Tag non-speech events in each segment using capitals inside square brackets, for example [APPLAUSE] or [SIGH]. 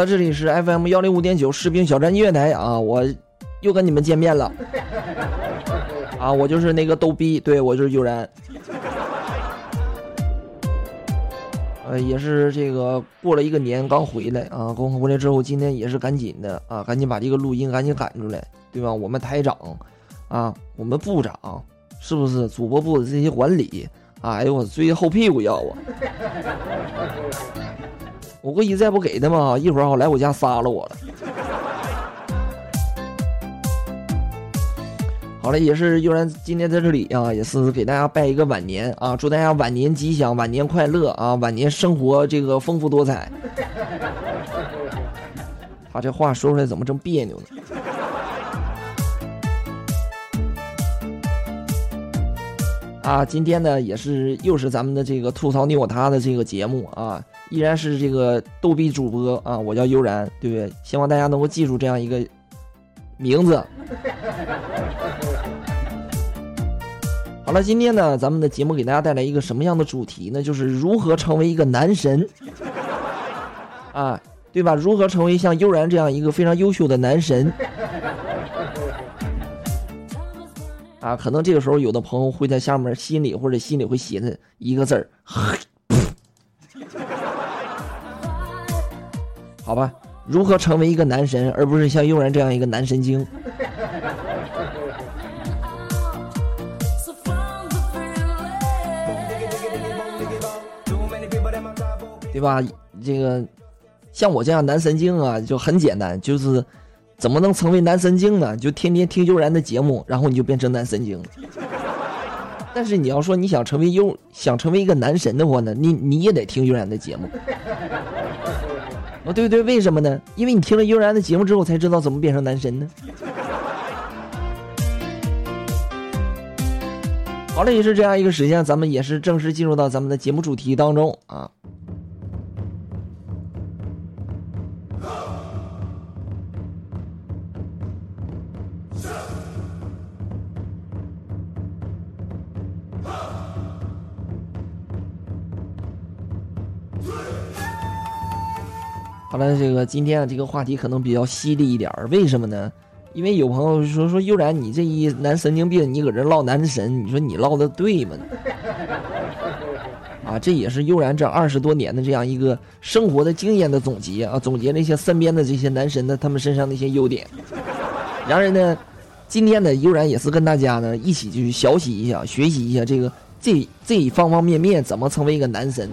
了，这里是 FM 幺零五点九士兵小站音乐台啊，我又跟你们见面了啊，我就是那个逗逼，对我就是悠然。呃，也是这个过了一个年刚回来啊，刚回来之后，今天也是赶紧的啊，赶紧把这个录音赶紧赶出来，对吧？我们台长啊，我们部长是不是主播部的这些管理？哎呦我追后屁股要啊！我估计再不给他们，一会儿好来我家杀了我了。好了，也是悠然今天在这里啊，也是给大家拜一个晚年啊，祝大家晚年吉祥，晚年快乐啊，晚年生活这个丰富多彩。他这话说出来怎么这么别扭呢？啊，今天呢也是又是咱们的这个吐槽你我他的这个节目啊。依然是这个逗逼主播啊，我叫悠然，对不对？希望大家能够记住这样一个名字。[LAUGHS] 好了，今天呢，咱们的节目给大家带来一个什么样的主题呢？就是如何成为一个男神啊，对吧？如何成为像悠然这样一个非常优秀的男神啊？可能这个时候有的朋友会在下面心里或者心里会写的一个字儿。好吧，如何成为一个男神，而不是像悠然这样一个男神经？[LAUGHS] 对吧？这个像我这样男神经啊，就很简单，就是怎么能成为男神经呢？就天天听悠然的节目，然后你就变成男神经。但是你要说你想成为优，想成为一个男神的话呢，你你也得听悠然的节目。哦，对对，为什么呢？因为你听了悠然的节目之后，才知道怎么变成男神呢。好了，也是这样一个时间，咱们也是正式进入到咱们的节目主题当中啊。好了，这个今天啊，这个话题可能比较犀利一点儿，为什么呢？因为有朋友说说悠然，你这一男神经病，你搁这唠男神，你说你唠的对吗？啊，这也是悠然这二十多年的这样一个生活的经验的总结啊，总结了一些身边的这些男神的他们身上的一些优点。然而呢，今天呢，悠然也是跟大家呢一起去学习一下，学习一下这个这这方方面面怎么成为一个男神。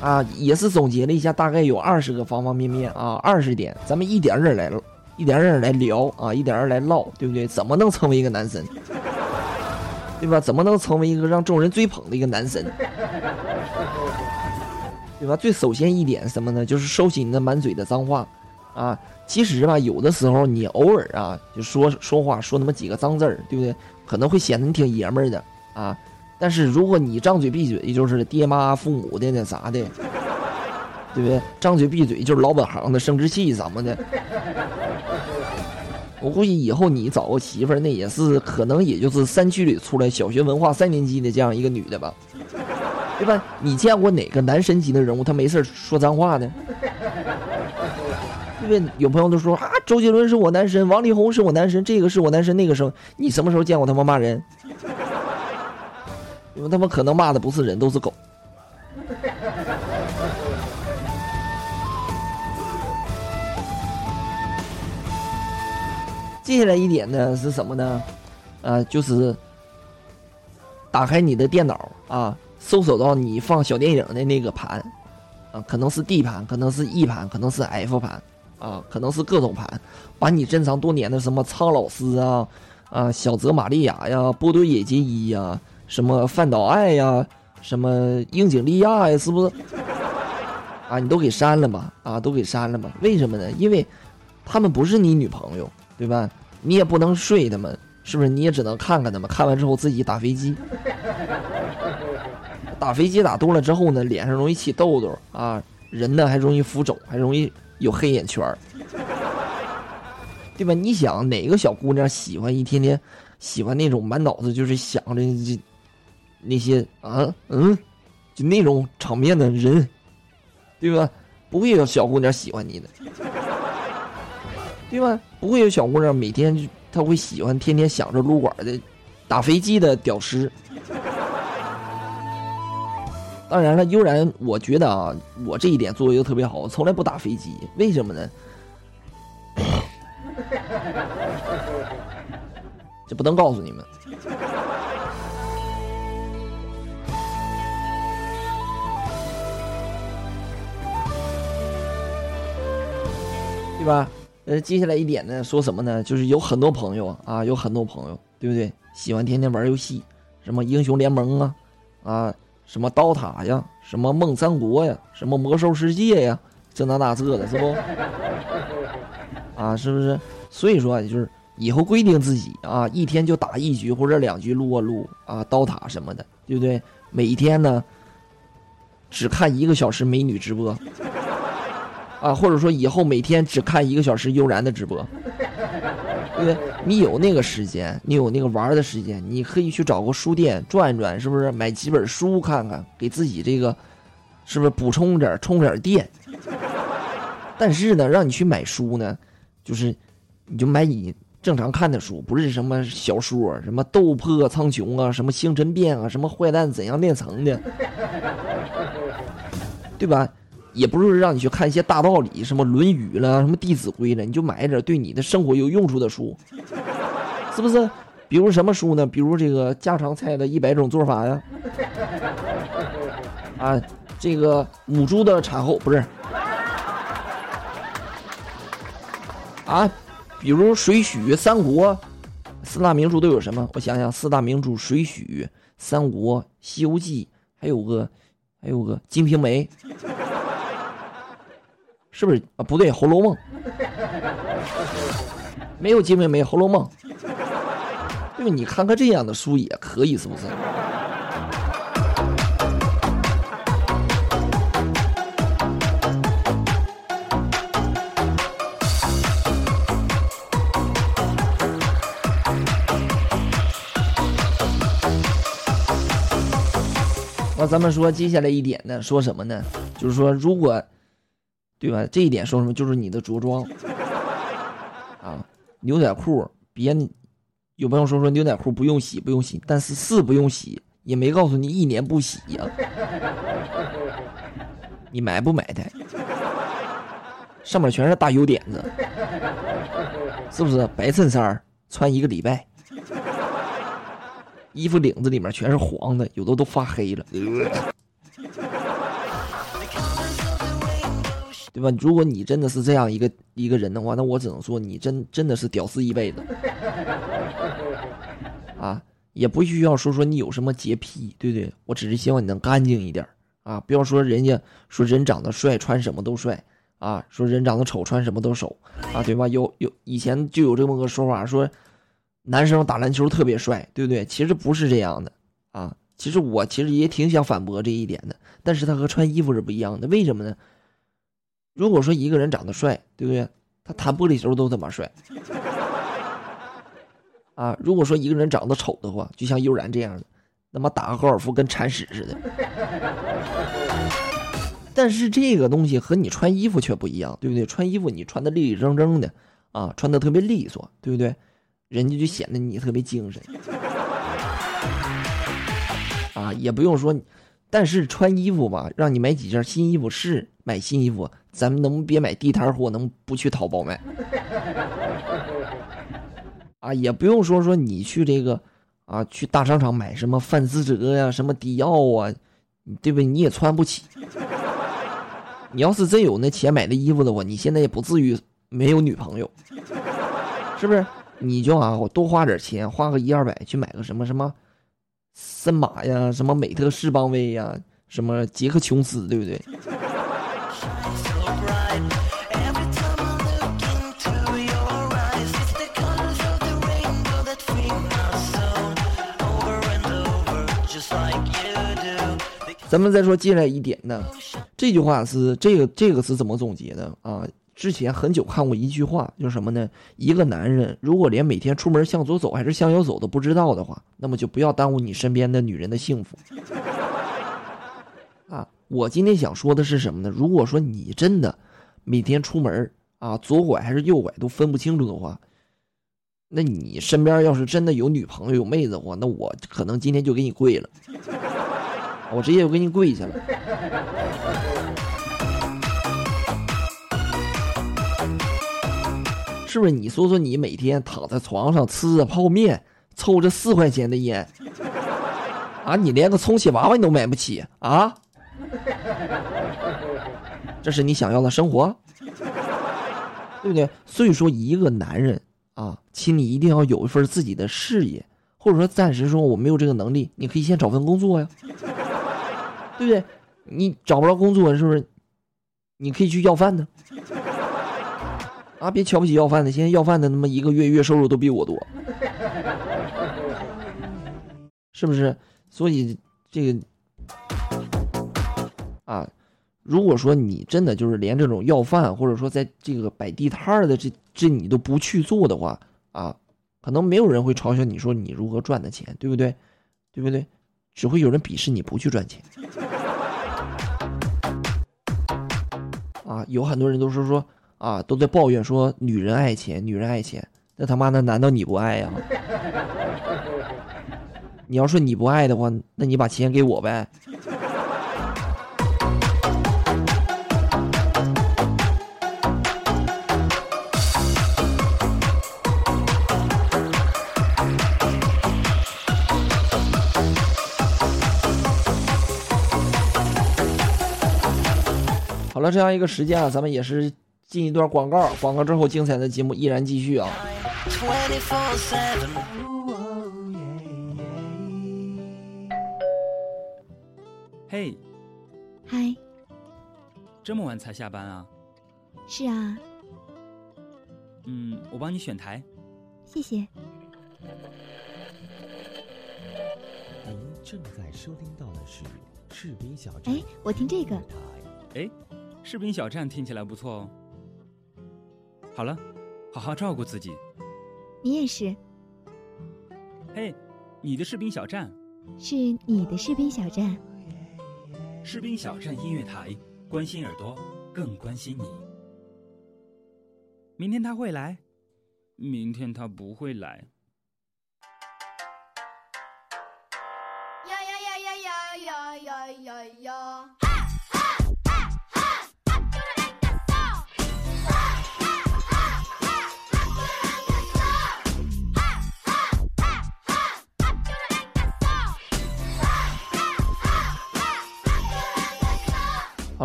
啊，也是总结了一下，大概有二十个方方面面啊，二十点，咱们一点点来，一点点来聊啊，一点点来唠，对不对？怎么能成为一个男神，对吧？怎么能成为一个让众人追捧的一个男神，对吧？最首先一点什么呢？就是收起你那满嘴的脏话啊。其实吧，有的时候你偶尔啊，就说说话说那么几个脏字儿，对不对？可能会显得你挺爷们儿的啊。但是如果你张嘴闭嘴就是爹妈父母的那啥的，对不对？张嘴闭嘴就是老本行的生殖器什么的，我估计以后你找个媳妇儿，那也是可能也就是山区里出来小学文化三年级的这样一个女的吧，对吧？你见过哪个男神级的人物他没事说脏话的？对不对？有朋友都说啊，周杰伦是我男神，王力宏是我男神，这个是我男神，那个是，你什么时候见过他们骂人？因为他们可能骂的不是人，都是狗。[LAUGHS] 接下来一点呢是什么呢？啊，就是打开你的电脑啊，搜索到你放小电影的那个盘，啊，可能是 D 盘，可能是 E 盘，可能是 F 盘，啊，可能是各种盘，把你珍藏多年的什么苍老师啊，啊，小泽玛利亚呀，波多野结衣呀。什么范岛爱呀，什么樱井莉亚呀，是不是？啊，你都给删了吧，啊，都给删了吧。为什么呢？因为，他们不是你女朋友，对吧？你也不能睡他们，是不是？你也只能看看他们，看完之后自己打飞机。打飞机打多了之后呢，脸上容易起痘痘啊，人呢还容易浮肿，还容易有黑眼圈，对吧？你想哪个小姑娘喜欢一天天喜欢那种满脑子就是想着那些啊嗯，就那种场面的人，对吧？不会有小姑娘喜欢你的，对吧？不会有小姑娘每天她会喜欢天天想着撸管的打飞机的屌丝。当然了，悠然，我觉得啊，我这一点做的又特别好，我从来不打飞机。为什么呢？[COUGHS] 这不能告诉你们，对吧？呃，接下来一点呢，说什么呢？就是有很多朋友啊，有很多朋友，对不对？喜欢天天玩游戏，什么英雄联盟啊，啊。什么刀塔呀，什么梦三国呀，什么魔兽世界呀，这那那这的，是不？[LAUGHS] 啊，是不是？所以说，就是以后规定自己啊，一天就打一局或者两局撸啊撸啊，刀塔什么的，对不对？每一天呢，只看一个小时美女直播，啊，或者说以后每天只看一个小时悠然的直播。对不对？你有那个时间，你有那个玩的时间，你可以去找个书店转转，是不是？买几本书看看，给自己这个，是不是补充点充点电？但是呢，让你去买书呢，就是，你就买你正常看的书，不是什么小说，什么斗破苍穹啊，什么星辰变啊，什么坏蛋怎样炼成的，对吧？也不是让你去看一些大道理，什么《论语》了，什么《弟子规》了，你就买一点对你的生活有用处的书，是不是？比如什么书呢？比如这个家常菜的一百种做法呀，啊，这个母猪的产后不是啊，比如《水浒》《三国》，四大名著都有什么？我想想，四大名著《水浒》《三国》《西游记》，还有个，还有个《金瓶梅》。是不是啊？不对，《红楼梦》[LAUGHS] 没有金瓶梅，《红楼梦》对吧？你看看这样的书也可以，是不是？那咱们说接下来一点呢？说什么呢？就是说，如果。对吧？这一点说什么？就是你的着装啊，牛仔裤别有朋友说说牛仔裤不用洗，不用洗，但是是不用洗，也没告诉你一年不洗呀。你埋不埋汰？上面全是大油点子，是不是？白衬衫穿一个礼拜，衣服领子里面全是黄的，有的都发黑了。对吧？如果你真的是这样一个一个人的话，那我只能说你真真的是屌丝一辈子。啊，也不需要说说你有什么洁癖，对不对？我只是希望你能干净一点啊！不要说人家说人长得帅穿什么都帅啊，说人长得丑穿什么都丑啊，对吧？有有以前就有这么个说法，说男生打篮球特别帅，对不对？其实不是这样的啊。其实我其实也挺想反驳这一点的，但是他和穿衣服是不一样的，为什么呢？如果说一个人长得帅，对不对？他弹玻璃球都他妈帅啊！如果说一个人长得丑的话，就像悠然这样的，他妈打个高尔夫跟铲屎似的。但是这个东西和你穿衣服却不一样，对不对？穿衣服你穿的立立正正的啊，穿的特别利索，对不对？人家就显得你特别精神啊，也不用说。但是穿衣服吧，让你买几件新衣服是买新衣服，咱们能别买地摊货，能不去淘宝买？啊，也不用说说你去这个，啊，去大商场买什么范思哲呀，什么迪奥啊，对不对？你也穿不起。你要是真有那钱买的衣服的话，你现在也不至于没有女朋友，是不是？你就啊，我多花点钱，花个一二百去买个什么什么。森马呀，什么美特斯邦威呀，什么杰克琼斯，对不对？咱们再说进来一点呢，这句话是这个这个是怎么总结的啊？之前很久看过一句话，就是什么呢？一个男人如果连每天出门向左走还是向右走都不知道的话，那么就不要耽误你身边的女人的幸福。[LAUGHS] 啊，我今天想说的是什么呢？如果说你真的每天出门啊，左拐还是右拐都分不清楚的话，那你身边要是真的有女朋友有妹子的话，那我可能今天就给你跪了。[LAUGHS] 我直接就给你跪下了。是不是？你说说，你每天躺在床上吃着泡面，抽着四块钱的烟，啊，你连个充气娃娃你都买不起啊？这是你想要的生活，[LAUGHS] 对不对？所以说，一个男人啊，请你一定要有一份自己的事业，或者说暂时说我没有这个能力，你可以先找份工作呀。对不对？你找不着工作是不是？你可以去要饭的，啊，别瞧不起要饭的。现在要饭的他妈一个月月收入都比我多，是不是？所以这个啊，如果说你真的就是连这种要饭，或者说在这个摆地摊的这这你都不去做的话啊，可能没有人会嘲笑你说你如何赚的钱，对不对？对不对？只会有人鄙视你不去赚钱。啊，有很多人都是说啊，都在抱怨说女人爱钱，女人爱钱。那他妈的，难道你不爱呀？你要说你不爱的话，那你把钱给我呗。好了，这样一个时间啊，咱们也是进一段广告，广告之后精彩的节目依然继续啊。嘿，嗨，这么晚才下班啊？是啊，嗯，我帮你选台。谢谢。您正在收听到的是士兵小站。哎，我听这个，哎，士兵小站听起来不错哦。好了，好好照顾自己。你也是，嘿，你的士兵小站，是你的士兵小站。士兵小站音乐台，关心耳朵，更关心你。明天他会来，明天他不会来。呀呀呀呀呀呀呀呀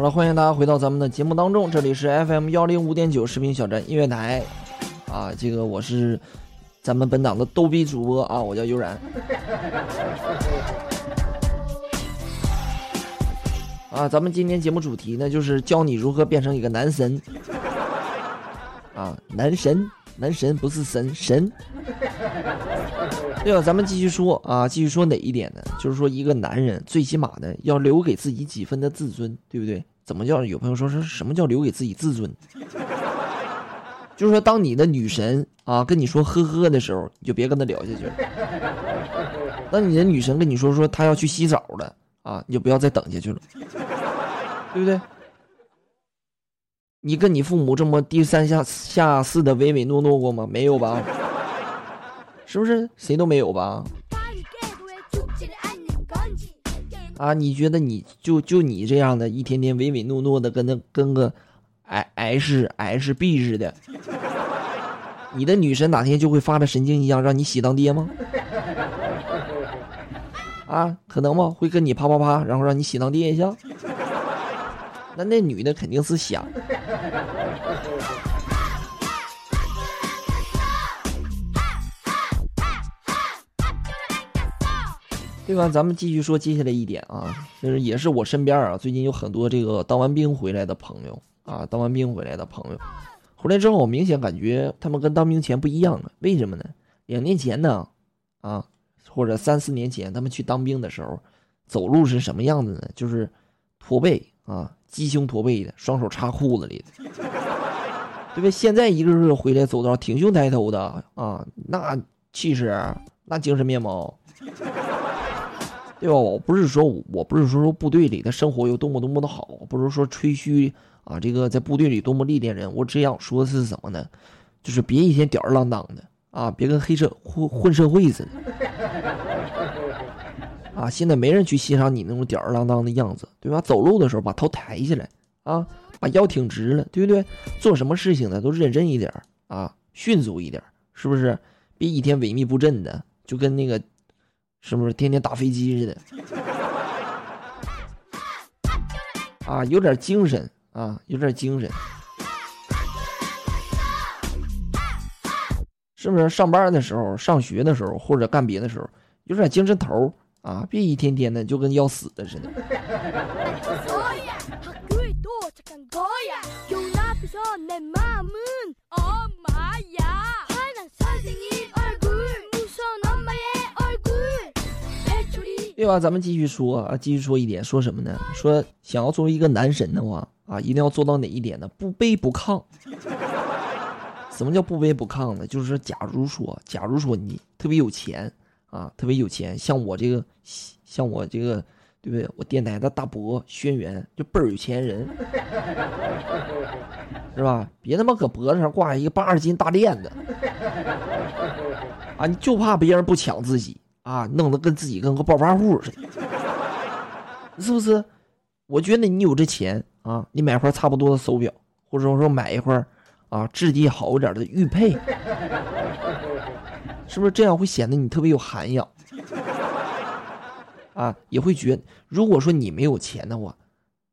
欢迎大家回到咱们的节目当中，这里是 FM 幺零五点九视频小站音乐台，啊，这个我是咱们本档的逗逼主播啊，我叫悠然。啊，咱们今天节目主题呢，就是教你如何变成一个男神。啊，男神，男神不是神神。对了，咱们继续说啊，继续说哪一点呢？就是说，一个男人最起码呢，要留给自己几分的自尊，对不对？怎么叫？有朋友说是什么叫留给自己自尊？就是说，当你的女神啊跟你说呵呵的时候，你就别跟她聊下去了。当你的女神跟你说说她要去洗澡了啊，你就不要再等下去了，对不对？你跟你父母这么低三下下四的唯唯诺诺过吗？没有吧？是不是？谁都没有吧？啊，你觉得你就就你这样的，一天天唯唯诺诺的，跟那跟个 I H H B 似的，你的女神哪天就会发着神经一样让你喜当爹吗？啊，可能吗？会跟你啪啪啪，然后让你喜当爹一下？那那女的肯定是想。对吧？咱们继续说接下来一点啊，就是也是我身边啊，最近有很多这个当完兵回来的朋友啊，当完兵回来的朋友，回来之后，我明显感觉他们跟当兵前不一样了。为什么呢？两年前呢，啊，或者三四年前，他们去当兵的时候，走路是什么样子呢？就是驼背啊，鸡胸驼背的，双手插裤子里的，对吧？现在一个个回来走道挺胸抬头的啊，那气势，那精神面貌。对吧？我不是说，我不是说说部队里的生活有多么多么的好，不是说吹嘘啊，这个在部队里多么历练人。我只想说的是什么呢？就是别一天吊儿郎当的啊，别跟黑社混混社会似的啊！现在没人去欣赏你那种吊儿郎当的样子，对吧？走路的时候把头抬起来啊，把腰挺直了，对不对？做什么事情呢都认真一点啊，迅速一点，是不是？别一天萎靡不振的，就跟那个。是不是天天打飞机似的？啊，有点精神啊，有点精神。是不是上班的时候、上学的时候或者干别的时候，有点精神头啊？别一天天的就跟要死的似的。[LAUGHS] 对吧？咱们继续说啊，继续说一点，说什么呢？说想要作为一个男神的话啊，一定要做到哪一点呢？不卑不亢。什么叫不卑不亢呢？就是，假如说，假如说你特别有钱啊，特别有钱，像我这个，像我这个，对不对？我电台的大伯轩辕就倍儿有钱人，是吧？别他妈搁脖子上挂一个八十斤大链子，啊，你就怕别人不抢自己啊，弄得跟自己跟个暴发户似的，是不是？我觉得你有这钱啊，你买块差不多的手表，或者说买一块啊质地好一点的玉佩，是不是这样会显得你特别有涵养？啊，也会觉如果说你没有钱的话，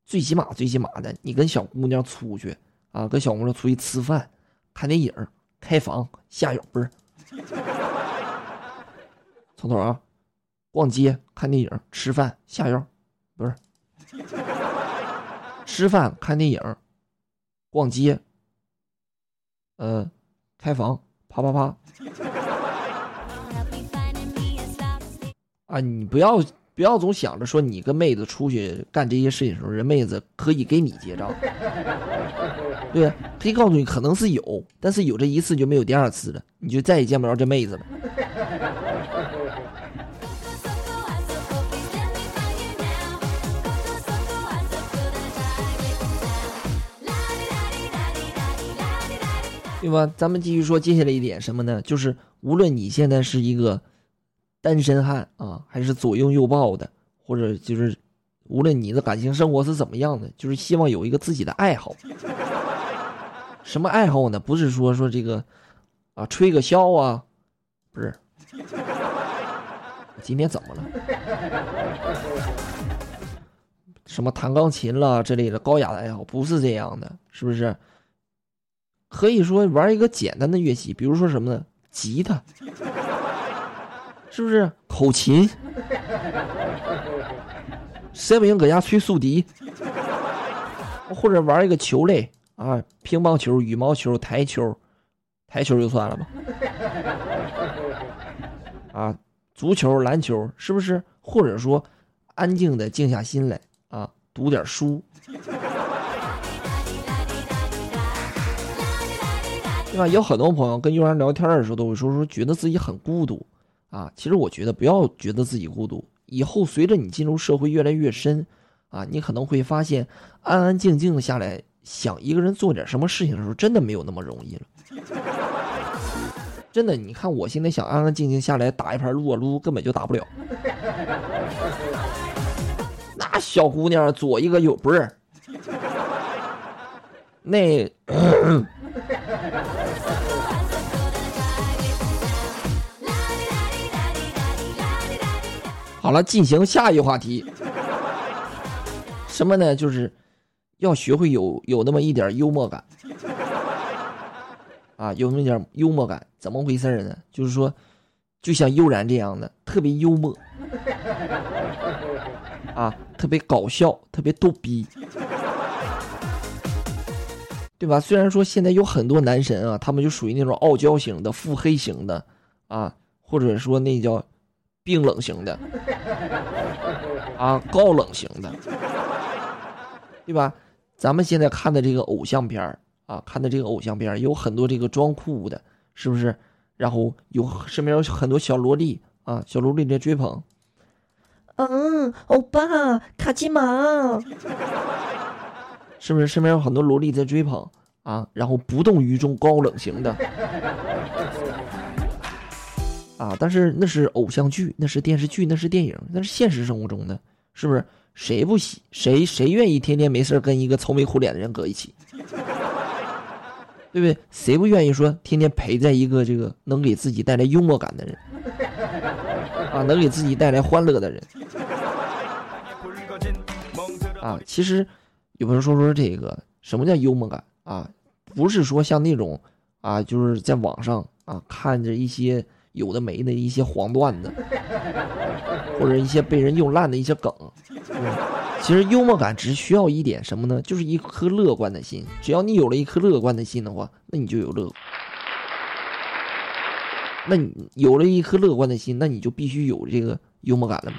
最起码最起码的，你跟小姑娘出去啊，跟小姑娘出去吃饭、看电影、开房、下油不是？从头啊，逛街、看电影、吃饭、下药，不是？吃饭、看电影、逛街，呃，开房，啪啪啪。啊，你不要不要总想着说你跟妹子出去干这些事情的时候，人妹子可以给你结账。对，可以告诉你可能是有，但是有这一次就没有第二次了，你就再也见不着这妹子了。对吧？咱们继续说接下来一点什么呢？就是无论你现在是一个单身汉啊，还是左拥右抱的，或者就是无论你的感情生活是怎么样的，就是希望有一个自己的爱好。什么爱好呢？不是说说这个啊，吹个箫啊，不是。今天怎么了？什么弹钢琴啦之类的高雅的爱好，不是这样的，是不是？可以说玩一个简单的乐器，比如说什么呢？吉他，是不是？口琴，谁不行搁家吹竖笛？或者玩一个球类啊，乒乓球、羽毛球、台球，台球就算了吧。啊，足球、篮球，是不是？或者说，安静的静下心来啊，读点书。对吧？有很多朋友跟悠然聊天的时候都会说说，觉得自己很孤独啊。其实我觉得不要觉得自己孤独，以后随着你进入社会越来越深啊，你可能会发现，安安静静的下来想一个人做点什么事情的时候，真的没有那么容易了。真的，你看我现在想安安静静下来打一盘撸啊撸，根本就打不了。那小姑娘左一个右不是，那。好了，进行下一话题。什么呢？就是要学会有有那么一点幽默感啊，有那么一点幽默感。怎么回事呢？就是说，就像悠然这样的，特别幽默啊，特别搞笑，特别逗逼。对吧？虽然说现在有很多男神啊，他们就属于那种傲娇型的、腹黑型的啊，或者说那叫冰冷型的啊，高冷型的，对吧？咱们现在看的这个偶像片儿啊，看的这个偶像片儿有很多这个装酷的，是不是？然后有身边有很多小萝莉啊，小萝莉在追捧，嗯，欧巴，卡其马，是不是？身边有很多萝莉在追捧啊，然后不动于衷、高冷型的啊。但是那是偶像剧，那是电视剧，那是电影，那是现实生活中的，是不是？谁不喜？谁谁愿意天天没事跟一个愁眉苦脸的人搁一起？[LAUGHS] 对不对？谁不愿意说天天陪在一个这个能给自己带来幽默感的人 [LAUGHS] 啊，能给自己带来欢乐的人啊？其实有朋友说说这个什么叫幽默感啊？不是说像那种啊，就是在网上啊看着一些有的没的一些黄段子，或者一些被人用烂的一些梗。[LAUGHS] 嗯其实幽默感只需要一点什么呢？就是一颗乐观的心。只要你有了一颗乐观的心的话，那你就有乐。那你有了一颗乐观的心，那你就必须有这个幽默感了嘛。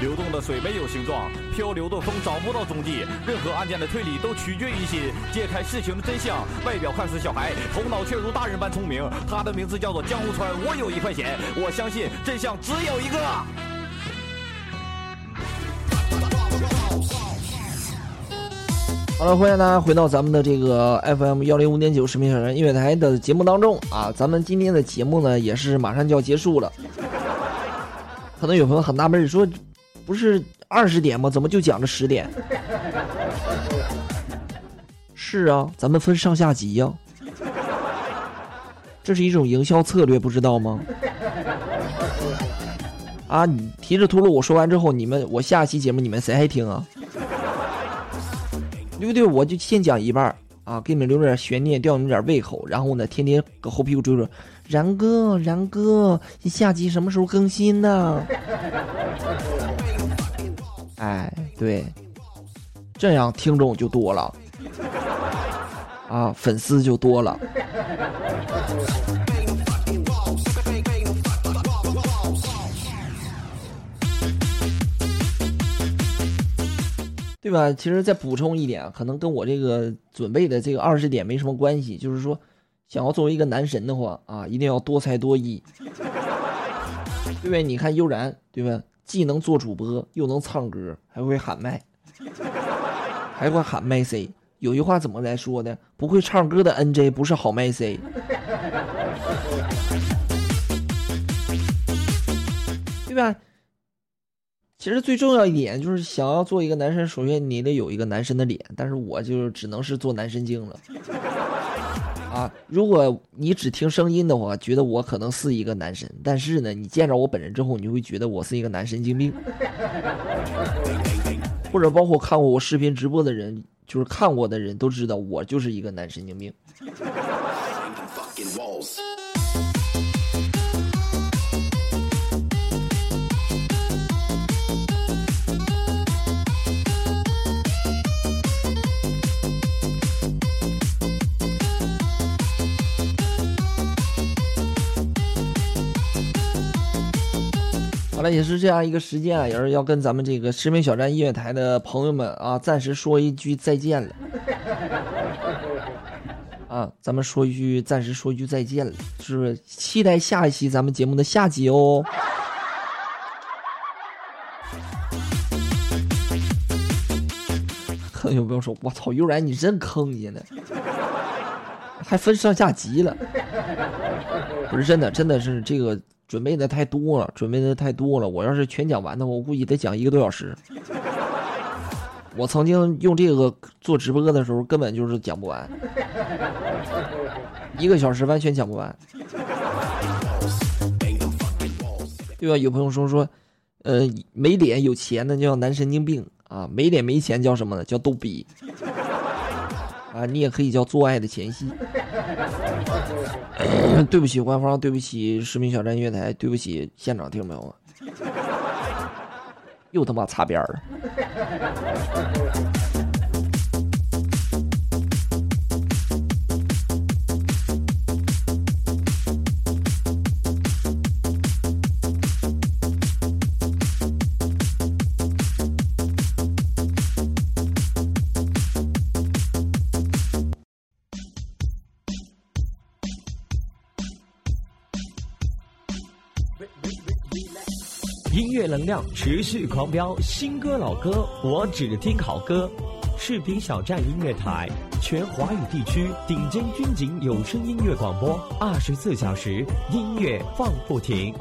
流动的水没有形状，漂流的风找不到踪迹。任何案件的推理都取决于心，揭开事情的真相。外表看似小孩，头脑却如大人般聪明。他的名字叫做江户川。我有一块钱，我相信真相只有一个。好了，欢迎大家回到咱们的这个 FM 幺零五点九视频小站音乐台的节目当中啊！咱们今天的节目呢，也是马上就要结束了。可能有朋友很纳闷，说不是二十点吗？怎么就讲了十点？是啊，咱们分上下集呀、这是一种营销策略，不知道吗？啊，你提着秃噜，我说完之后，你们我下期节目你们谁还听啊？对不对？我就先讲一半儿啊，给你们留点悬念，吊你们点胃口，然后呢，天天搁后屁股追着，然哥，然哥，下集什么时候更新呢？哎，对，这样听众就多了，啊，粉丝就多了。对吧？其实再补充一点，可能跟我这个准备的这个二十点没什么关系，就是说，想要作为一个男神的话啊，一定要多才多艺，对不对？你看悠然，对吧？既能做主播，又能唱歌，还会喊麦，还会喊麦 C。有句话怎么来说的？不会唱歌的 NJ 不是好麦 C，对吧？其实最重要一点就是想要做一个男神，首先你得有一个男神的脸，但是我就只能是做男神经了。啊，如果你只听声音的话，觉得我可能是一个男神，但是呢，你见着我本人之后，你会觉得我是一个男神经病。[LAUGHS] 或者包括看过我视频直播的人，就是看过的人都知道我就是一个男神经病。[LAUGHS] 好了，也是这样一个时间啊，也是要跟咱们这个士兵小站音乐台的朋友们啊，暂时说一句再见了。啊，咱们说一句，暂时说一句再见了，是不是？期待下一期咱们节目的下集哦。有朋友说：“我操，悠然你真坑你呢，还分上下集了。不是真的，真的是这个准备的太多了，准备的太多了。我要是全讲完的话，我估计得讲一个多小时。我曾经用这个做直播的时候，根本就是讲不完，一个小时完全讲不完，对吧？有朋友说说，呃，没脸有钱的叫男神经病啊，没脸没钱叫什么呢？叫逗逼啊，你也可以叫做爱的前戏。对不起官方，对不起市民小站月台，对不起现场听众朋友们，又他妈擦边了。量持续狂飙，新歌老歌我只听好歌。视频小站音乐台，全华语地区顶尖军警有声音乐广播，二十四小时音乐放不停。